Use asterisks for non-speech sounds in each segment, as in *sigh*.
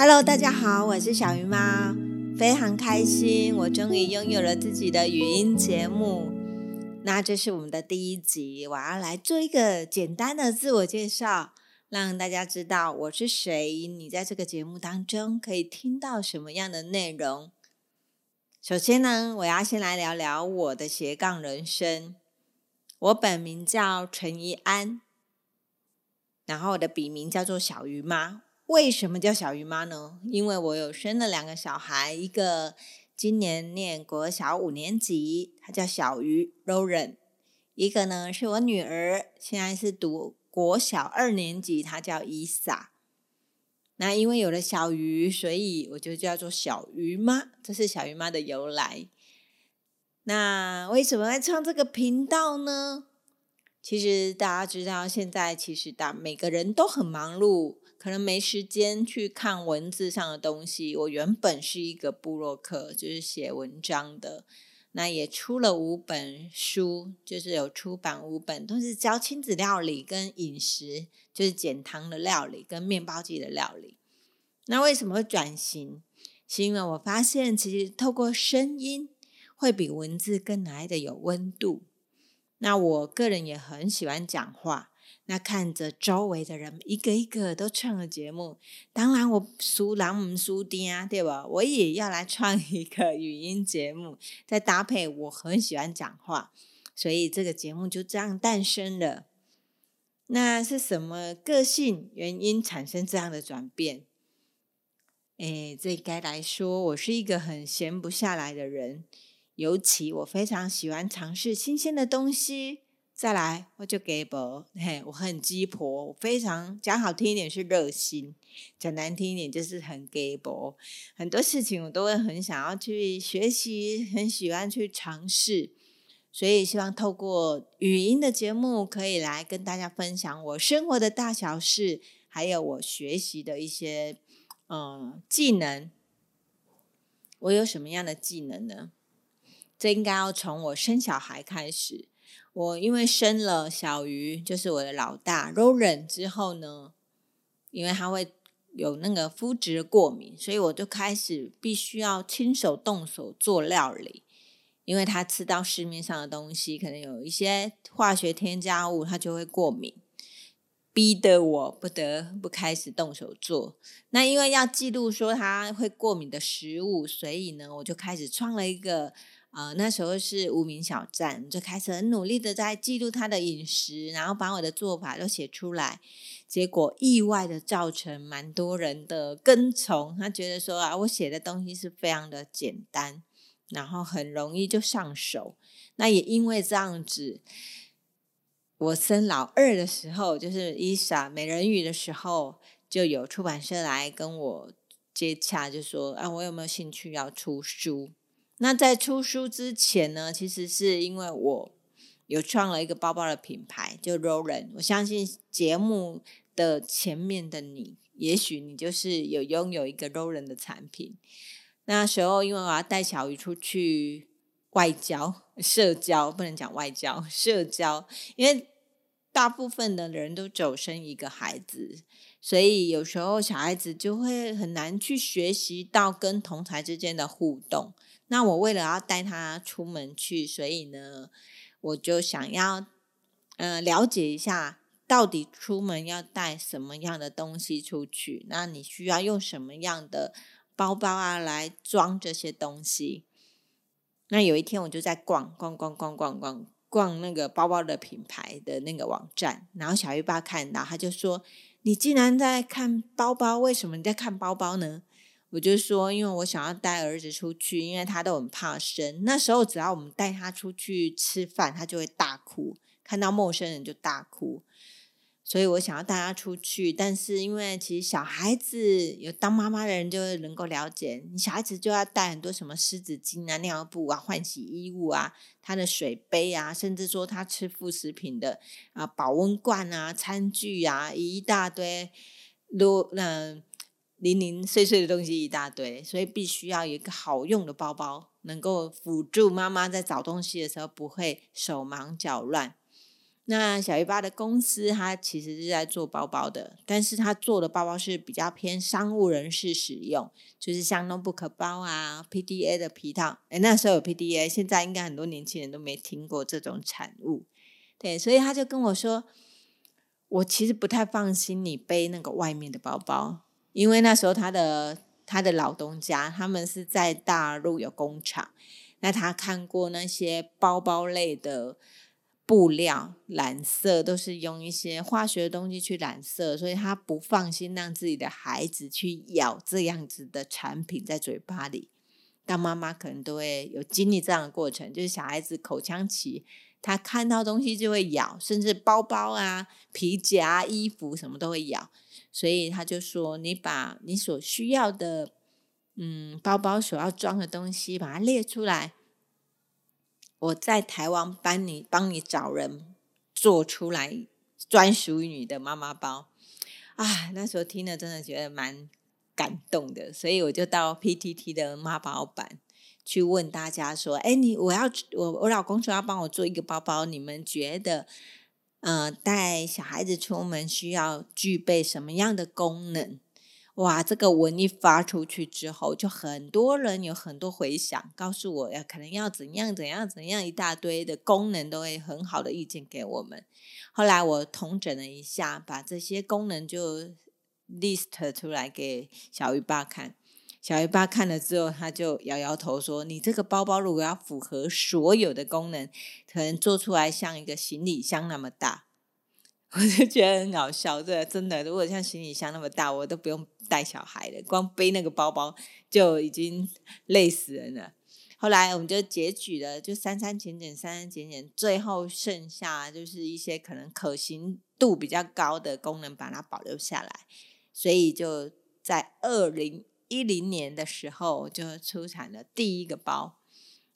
Hello，大家好，我是小鱼妈，非常开心，我终于拥有了自己的语音节目。那这是我们的第一集，我要来做一个简单的自我介绍，让大家知道我是谁。你在这个节目当中可以听到什么样的内容？首先呢，我要先来聊聊我的斜杠人生。我本名叫陈怡安，然后我的笔名叫做小鱼妈。为什么叫小鱼妈呢？因为我有生了两个小孩，一个今年念国小五年级，她叫小鱼 Rowan；一个呢是我女儿，现在是读国小二年级，她叫伊莎。那因为有了小鱼，所以我就叫做小鱼妈，这是小鱼妈的由来。那为什么会创这个频道呢？其实大家知道，现在其实大每个人都很忙碌。可能没时间去看文字上的东西。我原本是一个部落客，就是写文章的。那也出了五本书，就是有出版五本，都是教亲子料理跟饮食，就是减糖的料理跟面包机的料理。那为什么会转型？是因为我发现，其实透过声音会比文字更来的有温度。那我个人也很喜欢讲话。那看着周围的人一个一个都创了节目，当然我输人唔输爹啊，对吧？我也要来创一个语音节目，再搭配我很喜欢讲话，所以这个节目就这样诞生了。那是什么个性原因产生这样的转变？诶，这该来说，我是一个很闲不下来的人，尤其我非常喜欢尝试新鲜的东西。再来，我就 gable，，嘿，我很鸡婆，我非常讲好听一点是热心，讲难听一点就是很 gable。很多事情我都会很想要去学习，很喜欢去尝试，所以希望透过语音的节目，可以来跟大家分享我生活的大小事，还有我学习的一些嗯技能。我有什么样的技能呢？这应该要从我生小孩开始。我因为生了小鱼，就是我的老大，Rolan 之后呢，因为他会有那个肤质过敏，所以我就开始必须要亲手动手做料理。因为他吃到市面上的东西，可能有一些化学添加物，他就会过敏，逼得我不得不开始动手做。那因为要记录说他会过敏的食物，所以呢，我就开始创了一个。呃，那时候是无名小站，就开始很努力的在记录他的饮食，然后把我的做法都写出来。结果意外的造成蛮多人的跟从，他觉得说啊，我写的东西是非常的简单，然后很容易就上手。那也因为这样子，我生老二的时候，就是伊莎美人鱼的时候，就有出版社来跟我接洽，就说啊，我有没有兴趣要出书？那在出书之前呢，其实是因为我有创了一个包包的品牌，就 Roland。我相信节目的前面的你，也许你就是有拥有一个 Roland 的产品。那时候因为我要带小鱼出去外交、社交，不能讲外交，社交，因为大部分的人都只生一个孩子，所以有时候小孩子就会很难去学习到跟同才之间的互动。那我为了要带他出门去，所以呢，我就想要，呃，了解一下到底出门要带什么样的东西出去。那你需要用什么样的包包啊来装这些东西？那有一天我就在逛逛逛逛逛逛逛那个包包的品牌的那个网站，然后小鱼爸看到，他就说：“你竟然在看包包？为什么你在看包包呢？”我就说，因为我想要带儿子出去，因为他都很怕生。那时候只要我们带他出去吃饭，他就会大哭，看到陌生人就大哭。所以我想要带他出去，但是因为其实小孩子有当妈妈的人就能够了解，你小孩子就要带很多什么湿纸巾啊、尿布啊、换洗衣物啊、他的水杯啊，甚至说他吃副食品的啊保温罐啊、餐具啊一大堆，都嗯。零零碎碎的东西一大堆，所以必须要有一个好用的包包，能够辅助妈妈在找东西的时候不会手忙脚乱。那小鱼爸的公司，他其实是在做包包的，但是他做的包包是比较偏商务人士使用，就是像 notebook 包啊、PDA 的皮套。哎，那时候有 PDA，现在应该很多年轻人都没听过这种产物。对，所以他就跟我说，我其实不太放心你背那个外面的包包，因为那时候他的他的老东家他们是在大陆有工厂，那他看过那些包包类的。布料染色都是用一些化学的东西去染色，所以他不放心让自己的孩子去咬这样子的产品在嘴巴里。当妈妈可能都会有经历这样的过程，就是小孩子口腔期，他看到东西就会咬，甚至包包啊、皮夹、衣服什么都会咬。所以他就说：“你把你所需要的，嗯，包包所要装的东西，把它列出来。”我在台湾帮你帮你找人做出来专属于你的妈妈包啊！那时候听了真的觉得蛮感动的，所以我就到 PTT 的妈宝版去问大家说：“哎，你我要我我老公说要帮我做一个包包，你们觉得，呃，带小孩子出门需要具备什么样的功能？”哇，这个文一发出去之后，就很多人有很多回响，告诉我要可能要怎样怎样怎样一大堆的功能，都会很好的意见给我们。后来我统整了一下，把这些功能就 list 出来给小鱼爸看。小鱼爸看了之后，他就摇摇头说：“你这个包包如果要符合所有的功能，可能做出来像一个行李箱那么大。”我就觉得很搞笑，这真的，如果像行李箱那么大，我都不用带小孩了，光背那个包包就已经 *laughs* 累死人了。后来我们就截取了，就删删减减，删删减减，最后剩下就是一些可能可行度比较高的功能，把它保留下来。所以就在二零一零年的时候，就出产了第一个包，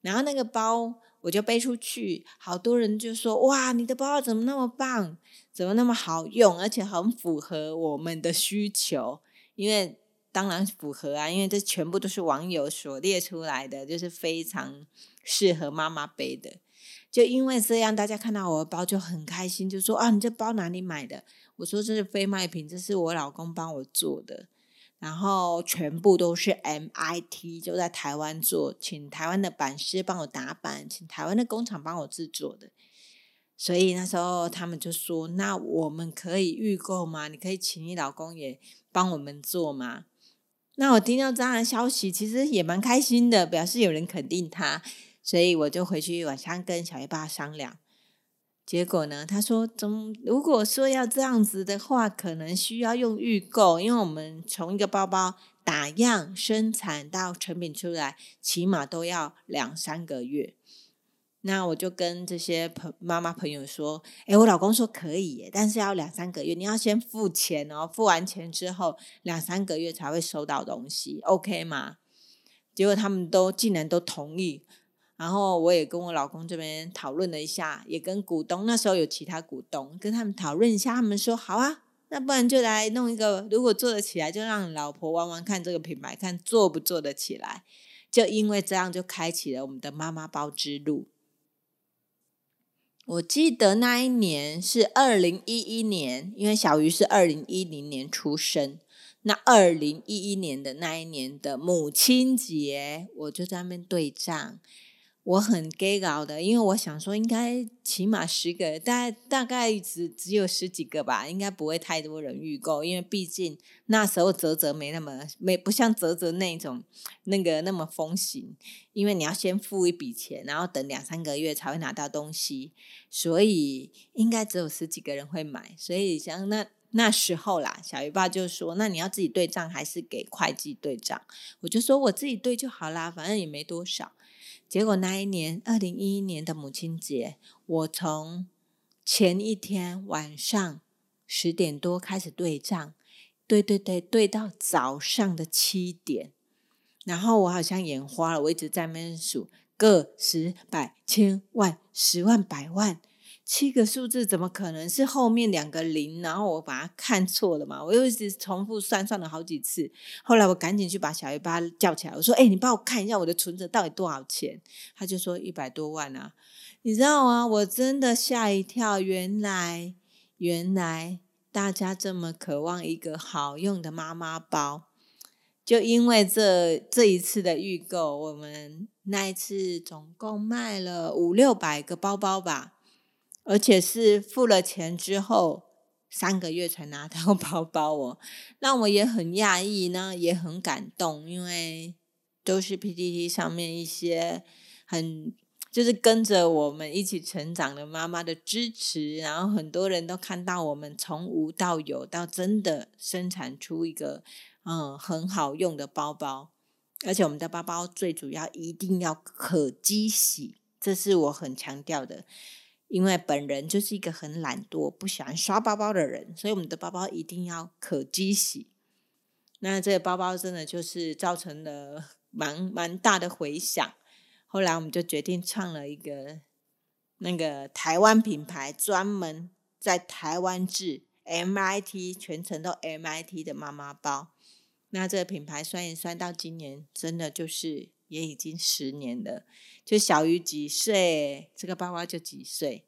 然后那个包。我就背出去，好多人就说：“哇，你的包怎么那么棒？怎么那么好用？而且很符合我们的需求。”因为当然符合啊，因为这全部都是网友所列出来的，就是非常适合妈妈背的。就因为这样，大家看到我的包就很开心，就说：“啊，你这包哪里买的？”我说：“这是非卖品，这是我老公帮我做的。”然后全部都是 MIT，就在台湾做，请台湾的版师帮我打版，请台湾的工厂帮我制作的。所以那时候他们就说：“那我们可以预购吗？你可以请你老公也帮我们做吗？”那我听到这样的消息，其实也蛮开心的，表示有人肯定他。所以我就回去晚上跟小叶爸商量。结果呢？他说：“怎如果说要这样子的话，可能需要用预购，因为我们从一个包包打样、生产到成品出来，起码都要两三个月。”那我就跟这些朋妈妈朋友说：“哎，我老公说可以，但是要两三个月，你要先付钱哦。付完钱之后，两三个月才会收到东西，OK 吗？”结果他们都竟然都同意。然后我也跟我老公这边讨论了一下，也跟股东那时候有其他股东跟他们讨论一下，他们说好啊，那不然就来弄一个，如果做得起来，就让老婆玩玩看这个品牌，看做不做得起来。就因为这样，就开启了我们的妈妈包之路。我记得那一年是二零一一年，因为小鱼是二零一零年出生，那二零一一年的那一年的母亲节，我就在那边对账。我很 gay 搞的，因为我想说应该起码十个，大概大概只只有十几个吧，应该不会太多人预购，因为毕竟那时候泽泽没那么没不像泽泽那种那个那么风行，因为你要先付一笔钱，然后等两三个月才会拿到东西，所以应该只有十几个人会买，所以像那那时候啦，小鱼爸就说，那你要自己对账还是给会计对账？我就说我自己对就好啦，反正也没多少。结果那一年，二零一一年的母亲节，我从前一天晚上十点多开始对账，对对对，对到早上的七点，然后我好像眼花了，我一直在那边数个十百千万十万百万。七个数字怎么可能是后面两个零？然后我把它看错了嘛？我又一直重复算算了好几次。后来我赶紧去把小鱼巴叫起来，我说：“哎，你帮我看一下我的存折到底多少钱？”他就说：“一百多万啊。”你知道吗？我真的吓一跳，原来原来大家这么渴望一个好用的妈妈包，就因为这这一次的预购，我们那一次总共卖了五六百个包包吧，而且是付了钱之后三个月才拿到 *laughs* 包包哦，让我也很讶异呢，也很感动，因为都是 PPT 上面一些很。就是跟着我们一起成长的妈妈的支持，然后很多人都看到我们从无到有，到真的生产出一个嗯很好用的包包，而且我们的包包最主要一定要可机洗，这是我很强调的，因为本人就是一个很懒惰、不喜欢刷包包的人，所以我们的包包一定要可机洗。那这个包包真的就是造成了 *laughs* 蛮蛮大的回响。后来我们就决定创了一个那个台湾品牌，专门在台湾制 MIT 全程都 MIT 的妈妈包。那这个品牌算一算，到今年真的就是也已经十年了。就小于几岁，这个包包就几岁，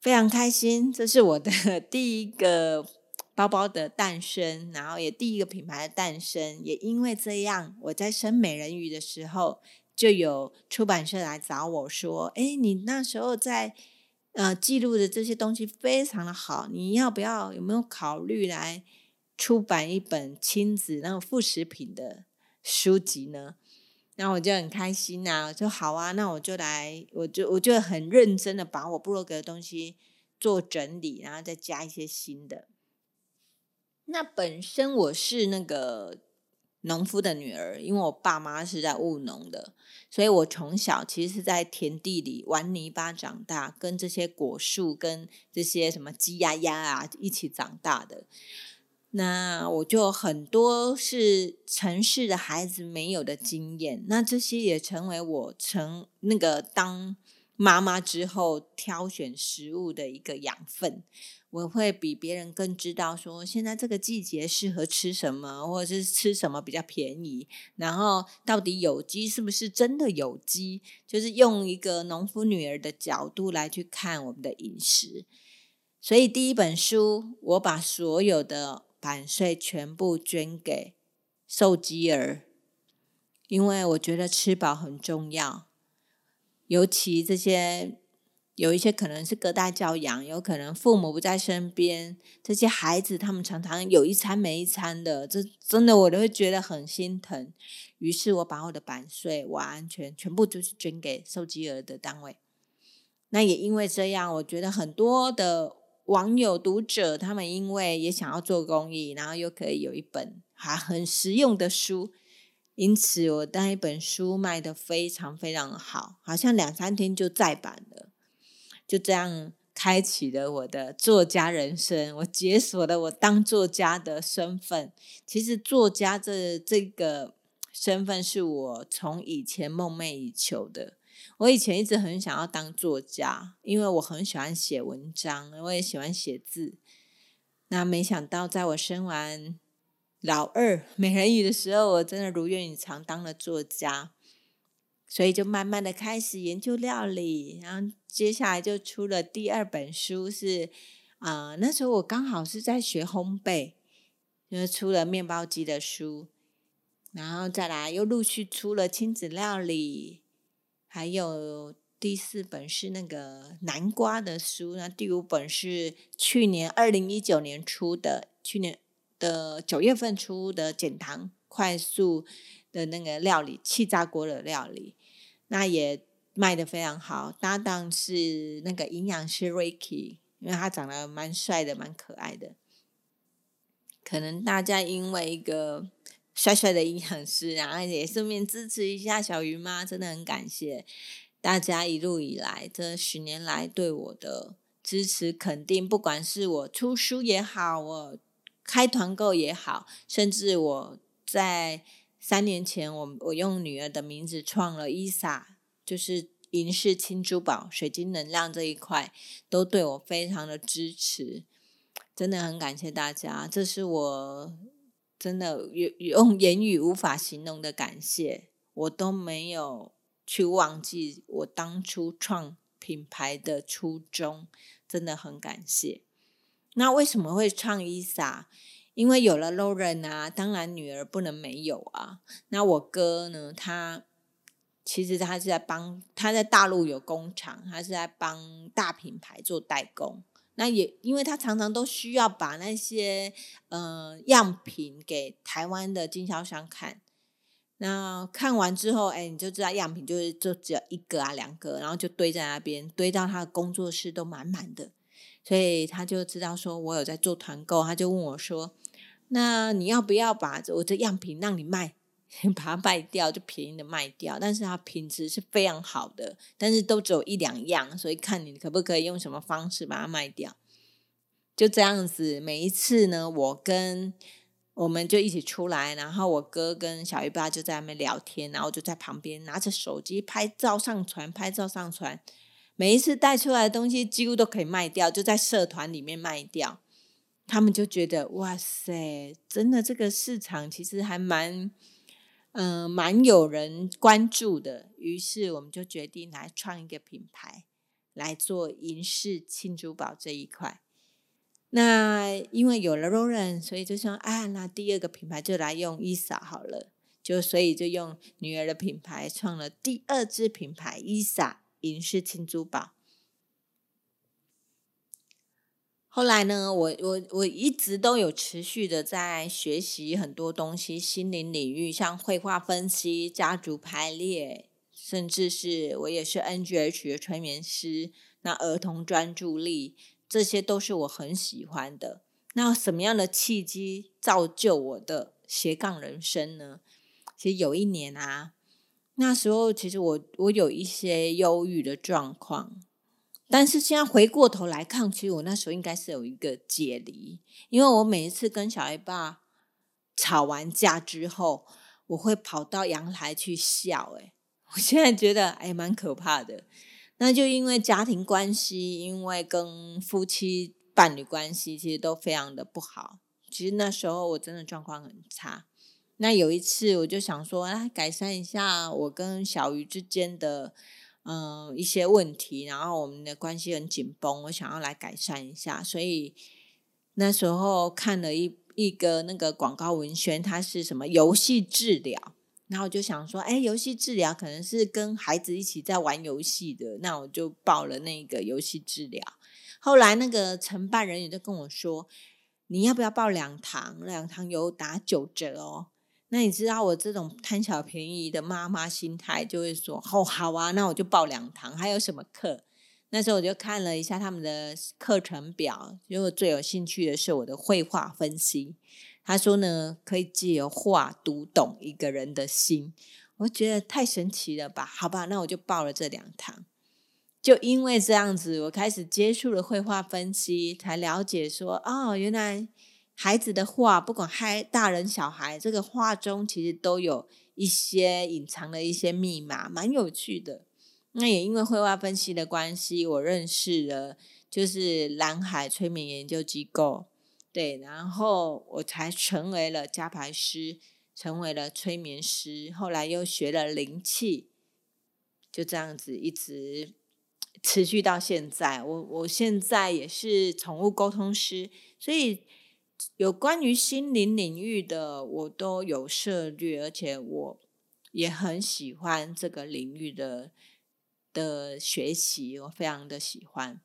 非常开心。这是我的第一个包包的诞生，然后也第一个品牌的诞生。也因为这样，我在生美人鱼的时候。就有出版社来找我说：“哎，你那时候在呃记录的这些东西非常的好，你要不要有没有考虑来出版一本亲子那种副食品的书籍呢？”然后我就很开心啊，我说好啊，那我就来，我就我就很认真的把我布洛格的东西做整理，然后再加一些新的。那本身我是那个。农夫的女儿，因为我爸妈是在务农的，所以我从小其实是在田地里玩泥巴长大，跟这些果树、跟这些什么鸡鸭鸭啊一起长大的。那我就很多是城市的孩子没有的经验，那这些也成为我成那个当。妈妈之后挑选食物的一个养分，我会比别人更知道说现在这个季节适合吃什么，或者是吃什么比较便宜，然后到底有机是不是真的有机，就是用一个农夫女儿的角度来去看我们的饮食。所以第一本书，我把所有的版税全部捐给受饥儿，因为我觉得吃饱很重要。尤其这些有一些可能是隔代教养，有可能父母不在身边，这些孩子他们常常有一餐没一餐的，这真的我都会觉得很心疼。于是我把我的版税完全全部就是捐给受饥儿的单位。那也因为这样，我觉得很多的网友读者他们因为也想要做公益，然后又可以有一本还很实用的书。因此，我那一本书卖的非常非常好，好像两三天就再版了。就这样开启了我的作家人生，我解锁了我当作家的身份。其实，作家这这个身份是我从以前梦寐以求的。我以前一直很想要当作家，因为我很喜欢写文章，我也喜欢写字。那没想到，在我生完。老二美人鱼的时候，我真的如愿以偿当了作家，所以就慢慢的开始研究料理，然后接下来就出了第二本书，是啊，那时候我刚好是在学烘焙，就出了面包机的书，然后再来又陆续出了亲子料理，还有第四本是那个南瓜的书，那第五本是去年二零一九年出的，去年。的九月份出的减糖快速的那个料理气炸锅的料理，那也卖的非常好。搭档是那个营养师 Ricky，因为他长得蛮帅的，蛮可爱的。可能大家因为一个帅帅的营养师，然后也顺便支持一下小鱼妈，真的很感谢大家一路以来这十年来对我的支持肯定，不管是我出书也好，我。开团购也好，甚至我在三年前，我我用女儿的名字创了伊莎，就是银饰轻珠宝、水晶能量这一块，都对我非常的支持，真的很感谢大家，这是我真的用用言语无法形容的感谢，我都没有去忘记我当初创品牌的初衷，真的很感谢。那为什么会创伊莎？因为有了 Lauren 啊，当然女儿不能没有啊。那我哥呢？他其实他是在帮他在大陆有工厂，他是在帮大品牌做代工。那也因为他常常都需要把那些呃样品给台湾的经销商看。那看完之后，哎，你就知道样品就是就只有一个啊两个，然后就堆在那边，堆到他的工作室都满满的。所以他就知道说我有在做团购，他就问我说。那你要不要把我这样品让你卖，*laughs* 把它卖掉，就便宜的卖掉？但是它品质是非常好的，但是都只有一两样，所以看你可不可以用什么方式把它卖掉。就这样子，每一次呢，我跟我们就一起出来，然后我哥跟小鱼爸就在那边聊天，然后就在旁边拿着手机拍照上传，拍照上传。每一次带出来的东西几乎都可以卖掉，就在社团里面卖掉。他们就觉得哇塞，真的这个市场其实还蛮，嗯，蛮有人关注的。于是我们就决定来创一个品牌，来做银饰庆珠宝这一块。那因为有了 Lauren，所以就说啊，那第二个品牌就来用伊莎好了。就所以就用女儿的品牌创了第二支品牌伊莎银饰庆珠宝。后来呢，我我我一直都有持续的在学习很多东西，心灵领域，像绘画分析、家族排列，甚至是我也是 NGH 的催眠师。那儿童专注力，这些都是我很喜欢的。那什么样的契机造就我的斜杠人生呢？其实有一年啊，那时候其实我我有一些忧郁的状况。但是现在回过头来看，其实我那时候应该是有一个解离，因为我每一次跟小 A 爸吵完架之后，我会跑到阳台去笑。哎，*laughs* 我现在觉得哎蛮可怕的。那就因为家庭关系，因为跟夫妻伴侣关系其实都非常的不好。其实那时候我真的状况很差。那有一次我就想说，啊，改善一下我跟小鱼之间的。嗯，一些问题，然后我们的关系很紧绷，我想要来改善一下，所以那时候看了一一个那个广告文宣，它是什么游戏治疗，然后我就想说，哎，游戏治疗可能是跟孩子一起在玩游戏的，那我就报了那个游戏治疗。后来那个承办人员就跟我说，你要不要报两堂？两堂有打九折哦。那你知道我这种贪小便宜的妈妈心态，就会说哦好啊，那我就报两堂。还有什么课？那时候我就看了一下他们的课程表，因为我最有兴趣的是我的绘画分析。他说呢，可以借由画读懂一个人的心，我觉得太神奇了吧？好吧，那我就报了这两堂。就因为这样子，我开始接触了绘画分析，才了解说哦，原来。孩子的画，不管孩大人小孩，这个画中其实都有一些隐藏的一些密码，蛮有趣的。那也因为绘画分析的关系，我认识了就是蓝海催眠研究机构，对，然后我才成为了加牌师，成为了催眠师，后来又学了灵气，就这样子一直持续到现在。我我现在也是宠物沟通师，所以。有关于心灵领域的，我都有涉略，而且我也很喜欢这个领域的的学习，我非常的喜欢。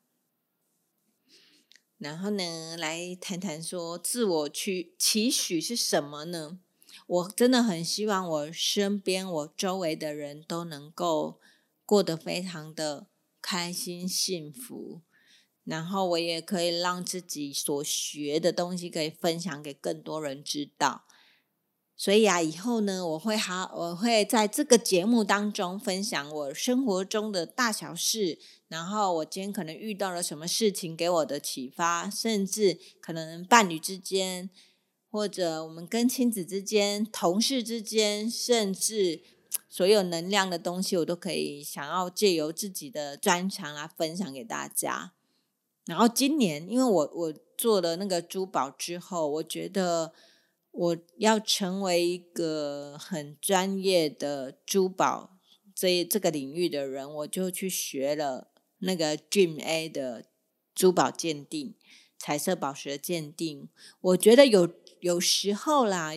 然后呢，来谈谈说自我去期许是什么呢？我真的很希望我身边、我周围的人都能够过得非常的开心、幸福。然后我也可以让自己所学的东西可以分享给更多人知道，所以啊，以后呢，我会好，我会在这个节目当中分享我生活中的大小事，然后我今天可能遇到了什么事情给我的启发，甚至可能伴侣之间，或者我们跟亲子之间、同事之间，甚至所有能量的东西，我都可以想要借由自己的专长来分享给大家。然后今年，因为我我做了那个珠宝之后，我觉得我要成为一个很专业的珠宝这这个领域的人，我就去学了那个 Dream A 的珠宝鉴定、彩色宝石的鉴定，我觉得有有时候啦。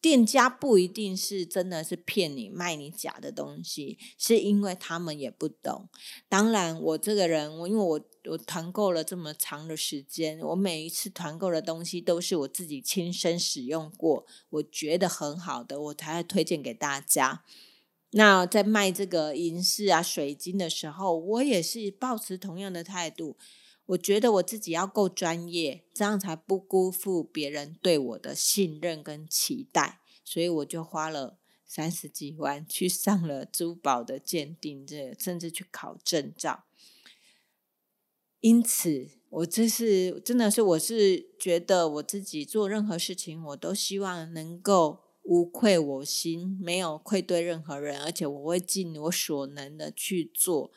店家不一定是真的是骗你卖你假的东西，是因为他们也不懂。当然，我这个人，我因为我我团购了这么长的时间，我每一次团购的东西都是我自己亲身使用过，我觉得很好的，我才会推荐给大家。那在卖这个银饰啊、水晶的时候，我也是保持同样的态度。我觉得我自己要够专业，这样才不辜负别人对我的信任跟期待。所以我就花了三十几万去上了珠宝的鉴定，这甚至去考证照。因此，我这是真的是，我是觉得我自己做任何事情，我都希望能够无愧我心，没有愧对任何人，而且我会尽我所能的去做。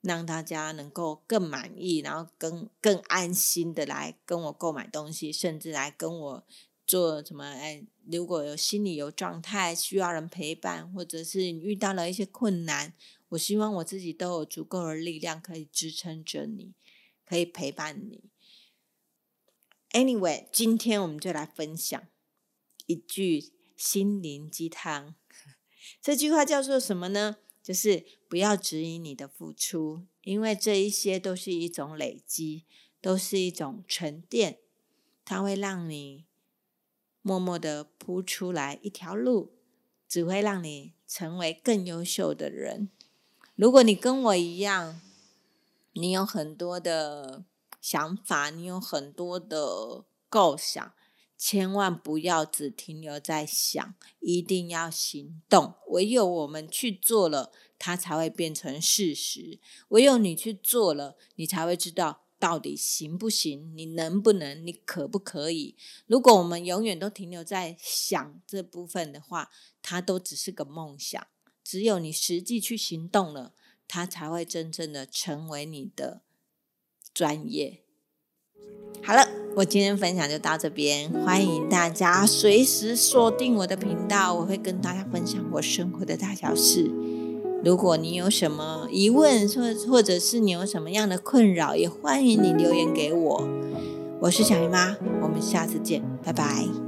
让大家能够更满意，然后更更安心的来跟我购买东西，甚至来跟我做什么？哎，如果有心理有状态需要人陪伴，或者是遇到了一些困难，我希望我自己都有足够的力量可以支撑着你，可以陪伴你。Anyway，今天我们就来分享一句心灵鸡汤，*laughs* 这句话叫做什么呢？就是不要质疑你的付出，因为这一些都是一种累积，都是一种沉淀，它会让你默默的铺出来一条路，只会让你成为更优秀的人。如果你跟我一样，你有很多的想法，你有很多的构想。千万不要只停留在想，一定要行动。唯有我们去做了，它才会变成事实。唯有你去做了，你才会知道到底行不行，你能不能，你可不可以。如果我们永远都停留在想这部分的话，它都只是个梦想。只有你实际去行动了，它才会真正的成为你的专业。好了，我今天分享就到这边，欢迎大家随时锁定我的频道，我会跟大家分享我生活的大小事。如果你有什么疑问，或或者是你有什么样的困扰，也欢迎你留言给我。我是小姨妈，我们下次见，拜拜。